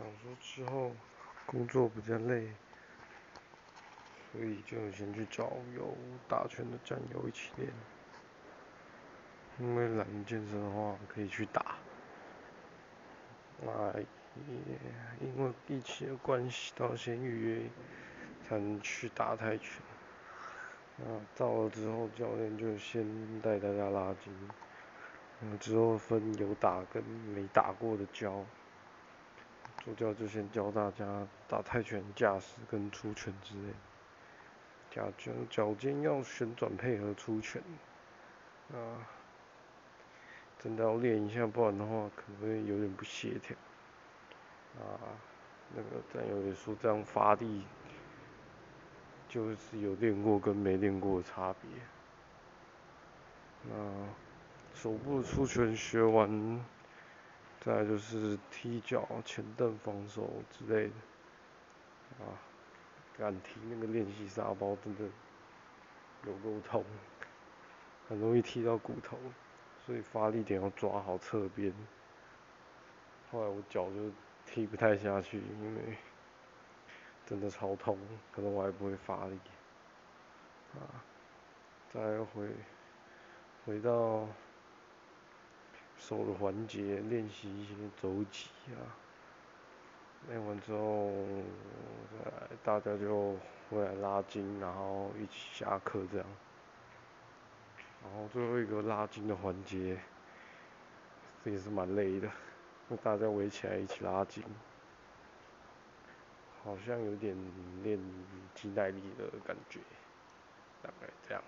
想说之后工作比较累，所以就先去找有打拳的战友一起练。因为懒得健身的话，可以去打。那也因为疫情的关系，到先预约才能去打泰拳。那到了之后，教练就先带大家拉筋。嗯，之后分有打跟没打过的教。主教就先教大家打泰拳架势跟出拳之类。脚脚脚尖要旋转配合出拳。啊，真的要练一下，不然的话可能会有点不协调。啊，那个战友也说这样发力，就是有练过跟没练过的差别。那手部出拳学完。再就是踢脚、前蹬、防守之类的，啊，敢踢那个练习沙包真的有够痛，很容易踢到骨头，所以发力点要抓好侧边。后来我脚就踢不太下去，因为真的超痛，可能我还不会发力。啊，再回回到。手的环节练习一些走击啊，练完之后，大家就回来拉筋，然后一起下课这样。然后最后一个拉筋的环节，这也是蛮累的，大家围起来一起拉筋，好像有点练肌耐力的感觉，大概这样。